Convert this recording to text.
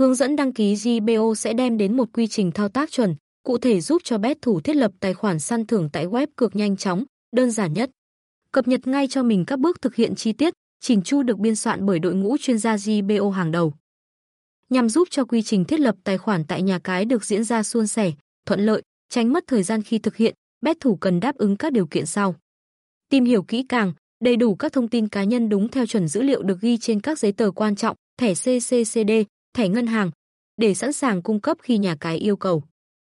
Hướng dẫn đăng ký GBO sẽ đem đến một quy trình thao tác chuẩn, cụ thể giúp cho bet thủ thiết lập tài khoản săn thưởng tại web cược nhanh chóng, đơn giản nhất. Cập nhật ngay cho mình các bước thực hiện chi tiết, chỉnh chu được biên soạn bởi đội ngũ chuyên gia GBO hàng đầu. Nhằm giúp cho quy trình thiết lập tài khoản tại nhà cái được diễn ra suôn sẻ, thuận lợi, tránh mất thời gian khi thực hiện, bet thủ cần đáp ứng các điều kiện sau. Tìm hiểu kỹ càng, đầy đủ các thông tin cá nhân đúng theo chuẩn dữ liệu được ghi trên các giấy tờ quan trọng, thẻ CCCD, thẻ ngân hàng để sẵn sàng cung cấp khi nhà cái yêu cầu.